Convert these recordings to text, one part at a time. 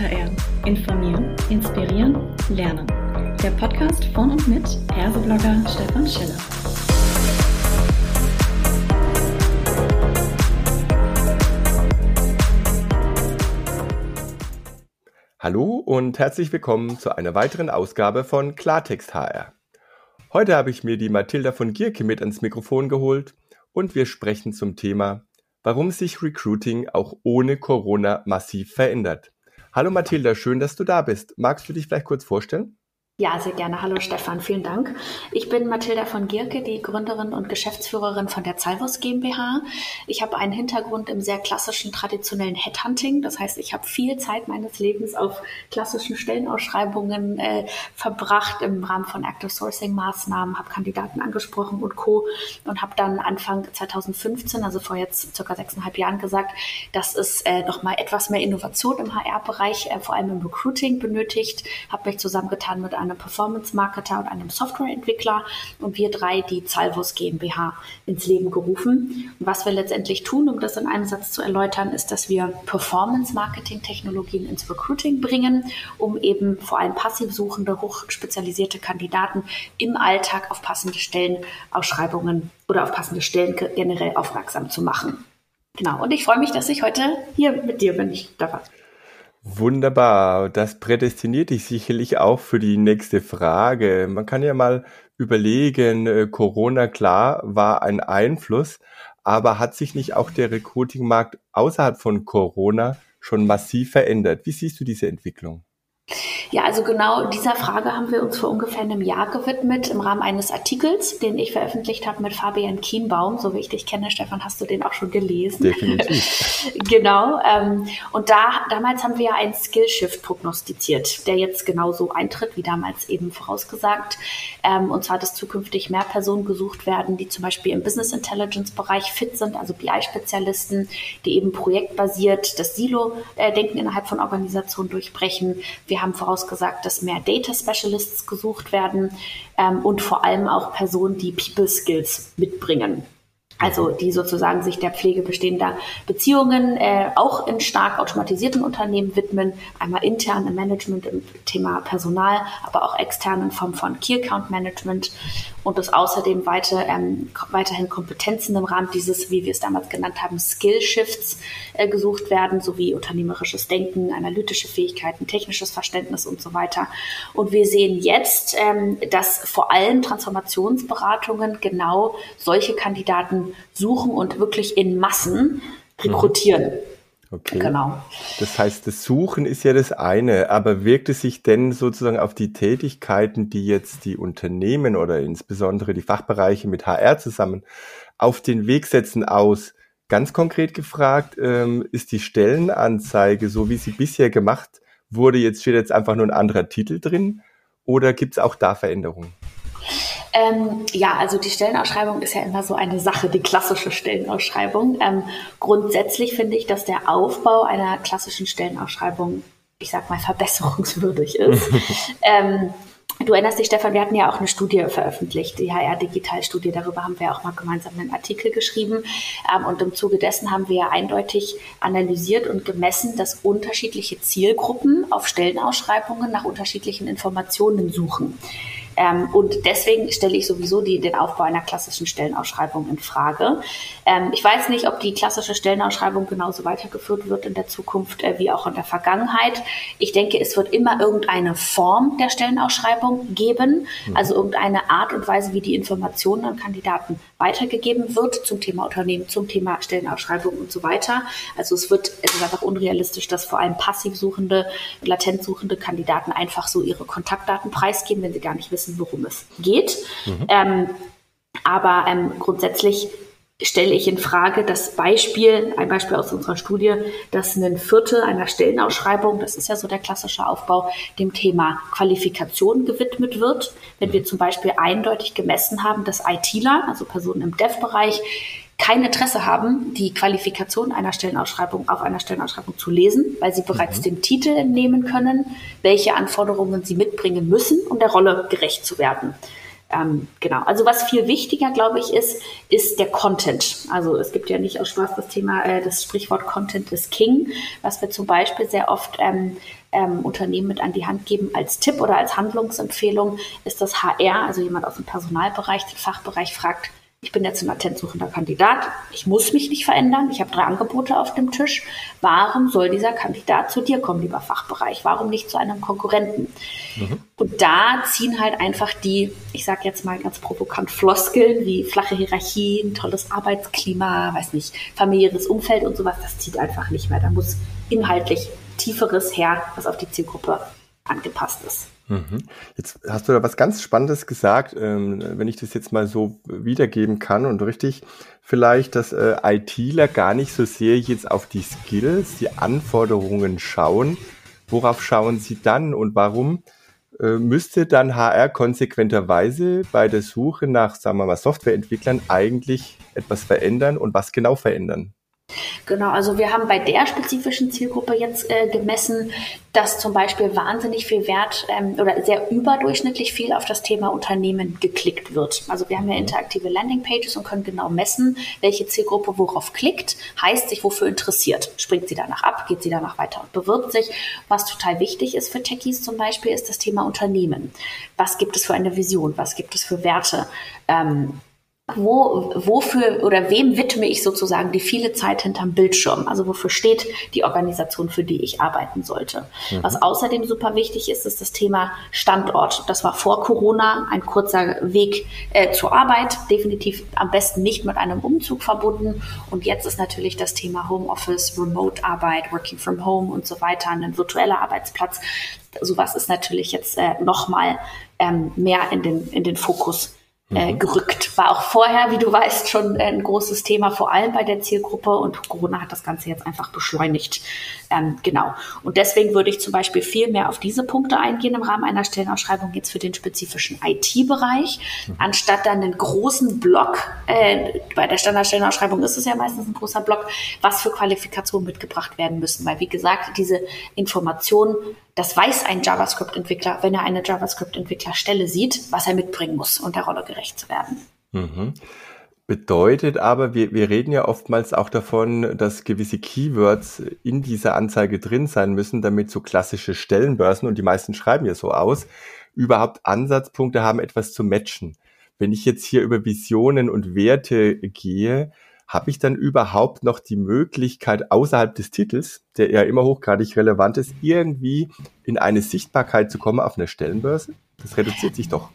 HR. Informieren, inspirieren, lernen. Der Podcast von und mit Herseblogger Stefan Schiller. Hallo und herzlich willkommen zu einer weiteren Ausgabe von Klartext HR. Heute habe ich mir die Mathilda von Gierke mit ans Mikrofon geholt und wir sprechen zum Thema warum sich Recruiting auch ohne Corona massiv verändert. Hallo Mathilda, schön, dass du da bist. Magst du dich vielleicht kurz vorstellen? Ja, sehr gerne. Hallo Stefan, vielen Dank. Ich bin Mathilda von Gierke, die Gründerin und Geschäftsführerin von der Zalvus GmbH. Ich habe einen Hintergrund im sehr klassischen, traditionellen Headhunting. Das heißt, ich habe viel Zeit meines Lebens auf klassischen Stellenausschreibungen äh, verbracht im Rahmen von Active Sourcing Maßnahmen, habe Kandidaten angesprochen und Co. und habe dann Anfang 2015, also vor jetzt circa sechseinhalb Jahren gesagt, dass es äh, noch mal etwas mehr Innovation im HR-Bereich, äh, vor allem im Recruiting benötigt. Habe mich zusammengetan mit einem einem Performance-Marketer und einem Softwareentwickler und wir drei die Salvos GmbH ins Leben gerufen. Und was wir letztendlich tun, um das in einem Satz zu erläutern, ist, dass wir Performance-Marketing-Technologien ins Recruiting bringen, um eben vor allem passiv suchende, hochspezialisierte Kandidaten im Alltag auf passende Stellenausschreibungen oder auf passende Stellen generell aufmerksam zu machen. Genau, und ich freue mich, dass ich heute hier mit dir bin. Ich darf Wunderbar. Das prädestiniert dich sicherlich auch für die nächste Frage. Man kann ja mal überlegen, äh, Corona klar war ein Einfluss, aber hat sich nicht auch der Recruiting-Markt außerhalb von Corona schon massiv verändert? Wie siehst du diese Entwicklung? Ja, also genau dieser Frage haben wir uns vor ungefähr einem Jahr gewidmet im Rahmen eines Artikels, den ich veröffentlicht habe mit Fabian Kienbaum. So wie ich dich kenne, Stefan, hast du den auch schon gelesen. Definitiv. genau. Ähm, und da, damals haben wir ja einen Skillshift prognostiziert, der jetzt genauso eintritt, wie damals eben vorausgesagt. Ähm, und zwar, dass zukünftig mehr Personen gesucht werden, die zum Beispiel im Business Intelligence Bereich fit sind, also BI-Spezialisten, die eben projektbasiert das Silo-Denken innerhalb von Organisationen durchbrechen. Wir haben voraus vorausgesagt, dass mehr Data Specialists gesucht werden ähm, und vor allem auch Personen, die People Skills mitbringen. Also die sozusagen sich der Pflege bestehender Beziehungen äh, auch in stark automatisierten Unternehmen widmen, einmal intern im Management im Thema Personal, aber auch extern in Form von Key Account Management und dass außerdem weiter, ähm, weiterhin Kompetenzen im Rahmen dieses, wie wir es damals genannt haben, Skill Shifts äh, gesucht werden, sowie unternehmerisches Denken, analytische Fähigkeiten, technisches Verständnis und so weiter. Und wir sehen jetzt, ähm, dass vor allem Transformationsberatungen genau solche Kandidaten suchen und wirklich in Massen rekrutieren. Mhm. Okay. Genau. Das heißt, das Suchen ist ja das eine, aber wirkt es sich denn sozusagen auf die Tätigkeiten, die jetzt die Unternehmen oder insbesondere die Fachbereiche mit HR zusammen auf den Weg setzen aus? Ganz konkret gefragt, ähm, ist die Stellenanzeige, so wie sie bisher gemacht wurde, jetzt steht jetzt einfach nur ein anderer Titel drin oder gibt es auch da Veränderungen? Ähm, ja, also die Stellenausschreibung ist ja immer so eine Sache, die klassische Stellenausschreibung. Ähm, grundsätzlich finde ich, dass der Aufbau einer klassischen Stellenausschreibung, ich sag mal, verbesserungswürdig ist. ähm, Du erinnerst dich, Stefan, wir hatten ja auch eine Studie veröffentlicht, die HR-Digital-Studie. Darüber haben wir auch mal gemeinsam einen Artikel geschrieben. Ähm, und im Zuge dessen haben wir ja eindeutig analysiert und gemessen, dass unterschiedliche Zielgruppen auf Stellenausschreibungen nach unterschiedlichen Informationen suchen. Ähm, und deswegen stelle ich sowieso die, den Aufbau einer klassischen Stellenausschreibung in Frage. Ähm, ich weiß nicht, ob die klassische Stellenausschreibung genauso weitergeführt wird in der Zukunft äh, wie auch in der Vergangenheit. Ich denke, es wird immer irgendeine Form der Stellenausschreibung geben, mhm. also irgendeine Art und Weise, wie die Informationen an Kandidaten weitergegeben wird zum Thema Unternehmen, zum Thema Stellenausschreibung und so weiter. Also es wird, es ist einfach unrealistisch, dass vor allem passiv suchende, latent suchende Kandidaten einfach so ihre Kontaktdaten preisgeben, wenn sie gar nicht wissen, worum es geht. Mhm. Ähm, aber ähm, grundsätzlich stelle ich in Frage das Beispiel, ein Beispiel aus unserer Studie, dass ein Viertel einer Stellenausschreibung, das ist ja so der klassische Aufbau, dem Thema Qualifikation gewidmet wird. Wenn wir zum Beispiel eindeutig gemessen haben, dass ITler, also Personen im Dev-Bereich, kein Interesse haben, die Qualifikation einer Stellenausschreibung auf einer Stellenausschreibung zu lesen, weil sie bereits mhm. dem Titel entnehmen können, welche Anforderungen sie mitbringen müssen, um der Rolle gerecht zu werden. Ähm, genau. Also was viel wichtiger, glaube ich, ist, ist der Content. Also es gibt ja nicht aus Spaß das Thema, äh, das Sprichwort Content is King, was wir zum Beispiel sehr oft ähm, ähm, Unternehmen mit an die Hand geben als Tipp oder als Handlungsempfehlung, ist das HR, also jemand aus dem Personalbereich, den Fachbereich fragt, ich bin jetzt ein latenzsuchender Kandidat, ich muss mich nicht verändern, ich habe drei Angebote auf dem Tisch. Warum soll dieser Kandidat zu dir kommen, lieber Fachbereich? Warum nicht zu einem Konkurrenten? Mhm. Und da ziehen halt einfach die, ich sage jetzt mal ganz provokant, Floskeln wie flache Hierarchien, tolles Arbeitsklima, weiß nicht, familiäres Umfeld und sowas, das zieht einfach nicht mehr. Da muss inhaltlich tieferes her, was auf die Zielgruppe angepasst ist. Mhm. Jetzt hast du da was ganz Spannendes gesagt, ähm, wenn ich das jetzt mal so wiedergeben kann und richtig, vielleicht, dass äh, ITler gar nicht so sehr jetzt auf die Skills, die Anforderungen schauen. Worauf schauen sie dann und warum äh, müsste dann HR konsequenterweise bei der Suche nach, sagen wir mal, Softwareentwicklern eigentlich etwas verändern und was genau verändern? Genau, also wir haben bei der spezifischen Zielgruppe jetzt äh, gemessen, dass zum Beispiel wahnsinnig viel Wert ähm, oder sehr überdurchschnittlich viel auf das Thema Unternehmen geklickt wird. Also wir haben ja mhm. interaktive Landingpages und können genau messen, welche Zielgruppe worauf klickt, heißt sich wofür interessiert. Springt sie danach ab, geht sie danach weiter und bewirbt sich. Was total wichtig ist für Techies zum Beispiel, ist das Thema Unternehmen. Was gibt es für eine Vision? Was gibt es für Werte? Ähm, wo, wofür oder wem widme ich sozusagen die viele Zeit hinterm Bildschirm? Also wofür steht die Organisation, für die ich arbeiten sollte? Mhm. Was außerdem super wichtig ist, ist das Thema Standort. Das war vor Corona ein kurzer Weg äh, zur Arbeit, definitiv am besten nicht mit einem Umzug verbunden. Und jetzt ist natürlich das Thema Homeoffice, Remote-Arbeit, Working from Home und so weiter, ein virtueller Arbeitsplatz. Sowas ist natürlich jetzt äh, nochmal ähm, mehr in den, in den Fokus äh, mhm. gerückt. War auch vorher, wie du weißt, schon ein großes Thema, vor allem bei der Zielgruppe und Corona hat das Ganze jetzt einfach beschleunigt. Ähm, genau. Und deswegen würde ich zum Beispiel viel mehr auf diese Punkte eingehen im Rahmen einer Stellenausschreibung jetzt für den spezifischen IT-Bereich, mhm. anstatt dann einen großen Block, äh, bei der Standardstellenausschreibung ist es ja meistens ein großer Block, was für Qualifikationen mitgebracht werden müssen. Weil, wie gesagt, diese Informationen das weiß ein JavaScript-Entwickler, wenn er eine JavaScript-Entwicklerstelle sieht, was er mitbringen muss, um der Rolle gerecht zu werden. Mhm. Bedeutet aber, wir, wir reden ja oftmals auch davon, dass gewisse Keywords in dieser Anzeige drin sein müssen, damit so klassische Stellenbörsen, und die meisten schreiben ja so aus, überhaupt Ansatzpunkte haben, etwas zu matchen. Wenn ich jetzt hier über Visionen und Werte gehe, habe ich dann überhaupt noch die Möglichkeit, außerhalb des Titels, der ja immer hochgradig relevant ist, irgendwie in eine Sichtbarkeit zu kommen auf einer Stellenbörse? Das reduziert sich doch.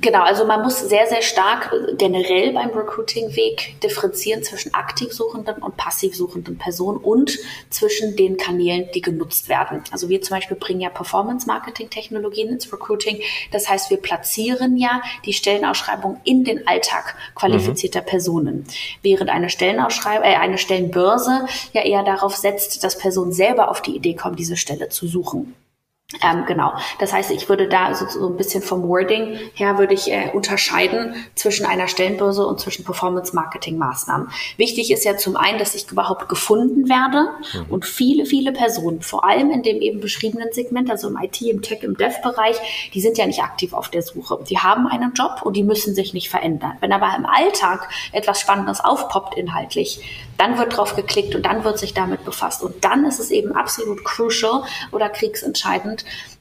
Genau, also man muss sehr, sehr stark generell beim Recruiting-Weg differenzieren zwischen aktiv suchenden und passiv suchenden Personen und zwischen den Kanälen, die genutzt werden. Also wir zum Beispiel bringen ja Performance-Marketing-Technologien ins Recruiting. Das heißt, wir platzieren ja die Stellenausschreibung in den Alltag qualifizierter mhm. Personen, während eine Stellenausschreibung, äh, eine Stellenbörse ja eher darauf setzt, dass Personen selber auf die Idee kommen, diese Stelle zu suchen. Ähm, genau. Das heißt, ich würde da so, so ein bisschen vom Wording her würde ich äh, unterscheiden zwischen einer Stellenbörse und zwischen Performance-Marketing-Maßnahmen. Wichtig ist ja zum einen, dass ich überhaupt gefunden werde mhm. und viele, viele Personen, vor allem in dem eben beschriebenen Segment, also im IT, im Tech, im Dev-Bereich, die sind ja nicht aktiv auf der Suche. Die haben einen Job und die müssen sich nicht verändern. Wenn aber im Alltag etwas Spannendes aufpoppt inhaltlich, dann wird drauf geklickt und dann wird sich damit befasst. Und dann ist es eben absolut crucial oder kriegsentscheidend,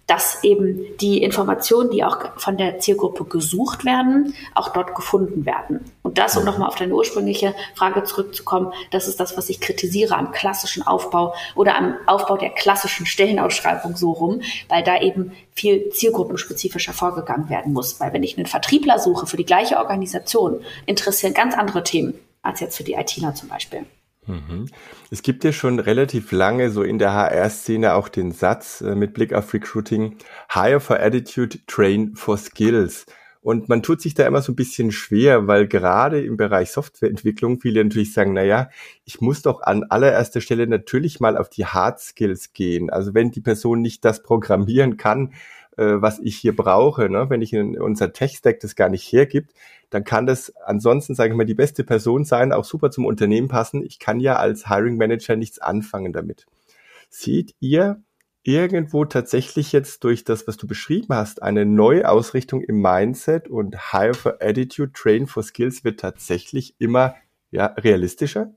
dass eben die Informationen, die auch von der Zielgruppe gesucht werden, auch dort gefunden werden. Und das, um nochmal auf deine ursprüngliche Frage zurückzukommen, das ist das, was ich kritisiere am klassischen Aufbau oder am Aufbau der klassischen Stellenausschreibung so rum, weil da eben viel zielgruppenspezifischer vorgegangen werden muss. Weil wenn ich einen Vertriebler suche für die gleiche Organisation, interessieren ganz andere Themen als jetzt für die ITler zum Beispiel. Mhm. Es gibt ja schon relativ lange so in der HR-Szene auch den Satz äh, mit Blick auf Recruiting, Hire for Attitude, Train for Skills. Und man tut sich da immer so ein bisschen schwer, weil gerade im Bereich Softwareentwicklung viele natürlich sagen, na ja, ich muss doch an allererster Stelle natürlich mal auf die Hard Skills gehen. Also wenn die Person nicht das programmieren kann, was ich hier brauche, ne? wenn ich in unser Tech-Stack das gar nicht hergibt, dann kann das ansonsten, sage ich mal, die beste Person sein, auch super zum Unternehmen passen. Ich kann ja als Hiring Manager nichts anfangen damit. Seht ihr irgendwo tatsächlich jetzt durch das, was du beschrieben hast, eine Neuausrichtung im Mindset und Hire for Attitude, Train for Skills wird tatsächlich immer ja, realistischer?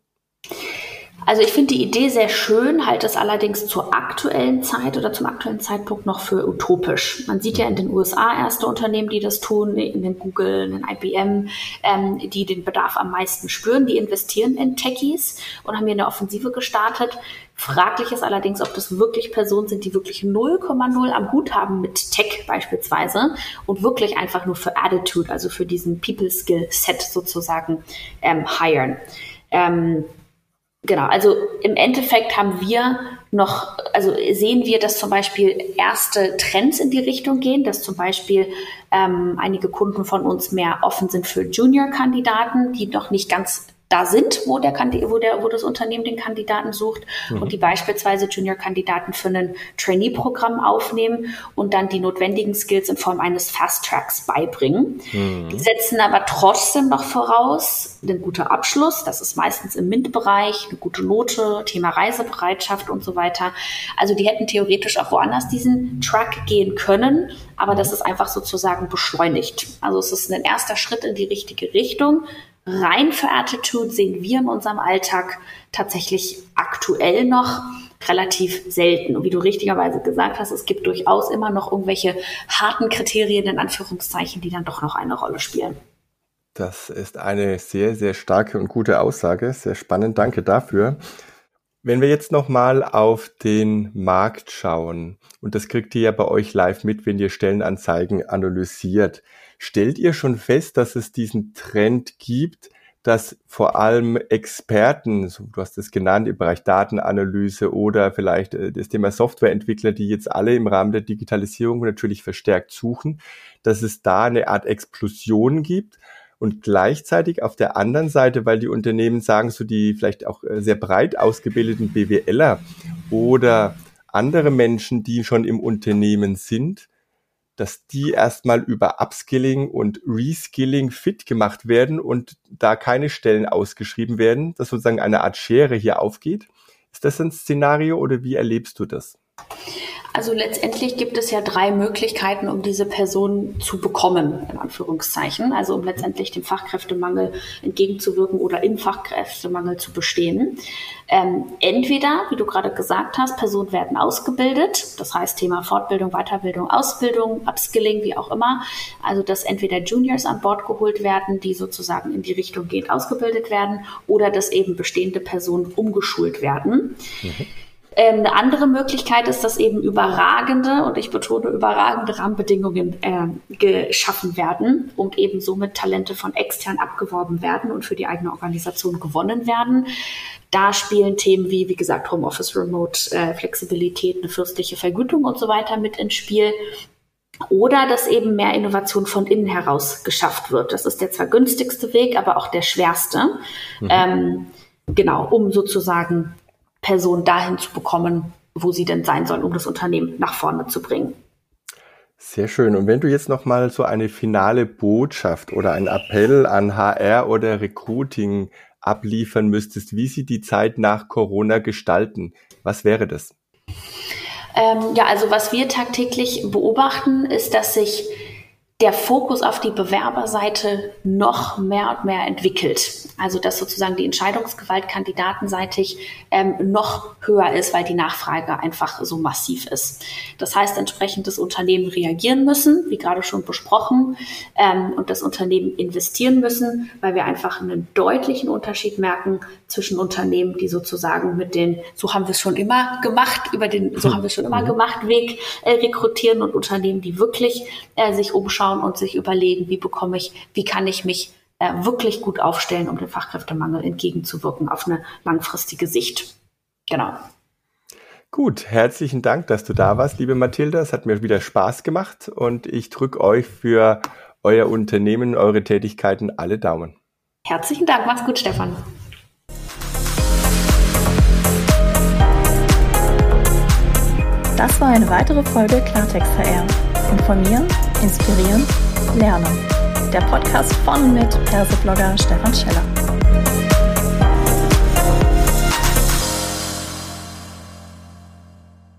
Also ich finde die Idee sehr schön, halte es allerdings zur aktuellen Zeit oder zum aktuellen Zeitpunkt noch für utopisch. Man sieht ja in den USA erste Unternehmen, die das tun, in den Google, in den IBM, ähm, die den Bedarf am meisten spüren, die investieren in Techies und haben hier eine Offensive gestartet. Fraglich ist allerdings, ob das wirklich Personen sind, die wirklich 0,0 am Hut haben mit Tech beispielsweise und wirklich einfach nur für Attitude, also für diesen People Skill Set sozusagen ähm, hiren. Ähm, Genau, also im Endeffekt haben wir noch, also sehen wir, dass zum Beispiel erste Trends in die Richtung gehen, dass zum Beispiel ähm, einige Kunden von uns mehr offen sind für Junior-Kandidaten, die noch nicht ganz da sind, wo der, wo der, wo das Unternehmen den Kandidaten sucht mhm. und die beispielsweise Junior-Kandidaten für ein Trainee-Programm aufnehmen und dann die notwendigen Skills in Form eines Fast-Tracks beibringen. Mhm. Die setzen aber trotzdem noch voraus einen guten Abschluss. Das ist meistens im MINT-Bereich, eine gute Note, Thema Reisebereitschaft und so weiter. Also die hätten theoretisch auch woanders diesen Track gehen können, aber das ist einfach sozusagen beschleunigt. Also es ist ein erster Schritt in die richtige Richtung rein für Attitude sehen wir in unserem Alltag tatsächlich aktuell noch relativ selten. Und wie du richtigerweise gesagt hast, es gibt durchaus immer noch irgendwelche harten Kriterien in Anführungszeichen, die dann doch noch eine Rolle spielen. Das ist eine sehr, sehr starke und gute Aussage. Sehr spannend. Danke dafür. Wenn wir jetzt nochmal auf den Markt schauen, und das kriegt ihr ja bei euch live mit, wenn ihr Stellenanzeigen analysiert. Stellt ihr schon fest, dass es diesen Trend gibt, dass vor allem Experten, so, du hast es genannt, im Bereich Datenanalyse oder vielleicht äh, das Thema Softwareentwickler, die jetzt alle im Rahmen der Digitalisierung natürlich verstärkt suchen, dass es da eine Art Explosion gibt und gleichzeitig auf der anderen Seite, weil die Unternehmen sagen, so die vielleicht auch äh, sehr breit ausgebildeten BWLer oder andere Menschen, die schon im Unternehmen sind, dass die erstmal über Upskilling und Reskilling fit gemacht werden und da keine Stellen ausgeschrieben werden, dass sozusagen eine Art Schere hier aufgeht. Ist das ein Szenario oder wie erlebst du das? Also letztendlich gibt es ja drei Möglichkeiten, um diese Person zu bekommen, in Anführungszeichen. Also um letztendlich dem Fachkräftemangel entgegenzuwirken oder im Fachkräftemangel zu bestehen. Ähm, entweder, wie du gerade gesagt hast, Personen werden ausgebildet, das heißt Thema Fortbildung, Weiterbildung, Ausbildung, Upskilling, wie auch immer. Also dass entweder Juniors an Bord geholt werden, die sozusagen in die Richtung geht, ausgebildet werden, oder dass eben bestehende Personen umgeschult werden. Mhm. Ähm, eine andere Möglichkeit ist, dass eben überragende, und ich betone überragende Rahmenbedingungen äh, geschaffen werden und eben somit Talente von extern abgeworben werden und für die eigene Organisation gewonnen werden. Da spielen Themen wie, wie gesagt, Homeoffice, Remote, äh, Flexibilität, eine fürstliche Vergütung und so weiter mit ins Spiel. Oder dass eben mehr Innovation von innen heraus geschafft wird. Das ist der zwar günstigste Weg, aber auch der schwerste. Mhm. Ähm, genau, um sozusagen Person dahin zu bekommen, wo sie denn sein soll, um das Unternehmen nach vorne zu bringen. Sehr schön. Und wenn du jetzt noch mal so eine finale Botschaft oder einen Appell an HR oder Recruiting abliefern müsstest, wie sie die Zeit nach Corona gestalten, was wäre das? Ähm, ja, also was wir tagtäglich beobachten, ist, dass sich der Fokus auf die Bewerberseite noch mehr und mehr entwickelt. Also dass sozusagen die Entscheidungsgewalt kandidatenseitig ähm, noch höher ist, weil die Nachfrage einfach so massiv ist. Das heißt entsprechend, das Unternehmen reagieren müssen, wie gerade schon besprochen, ähm, und das Unternehmen investieren müssen, weil wir einfach einen deutlichen Unterschied merken zwischen Unternehmen, die sozusagen mit den, so haben wir es schon immer gemacht, über den, so haben wir es schon immer mhm. gemacht, Weg äh, rekrutieren und Unternehmen, die wirklich äh, sich umschauen und sich überlegen, wie bekomme ich, wie kann ich mich äh, wirklich gut aufstellen, um dem Fachkräftemangel entgegenzuwirken auf eine langfristige Sicht. Genau. Gut, herzlichen Dank, dass du da warst, liebe Mathilda. Es hat mir wieder Spaß gemacht und ich drücke euch für euer Unternehmen, eure Tätigkeiten alle Daumen. Herzlichen Dank, mach's gut, Stefan. Das war eine weitere Folge Klartext HR. Informieren, inspirieren, lernen der Podcast von mit Perseblogger Stefan Scheller.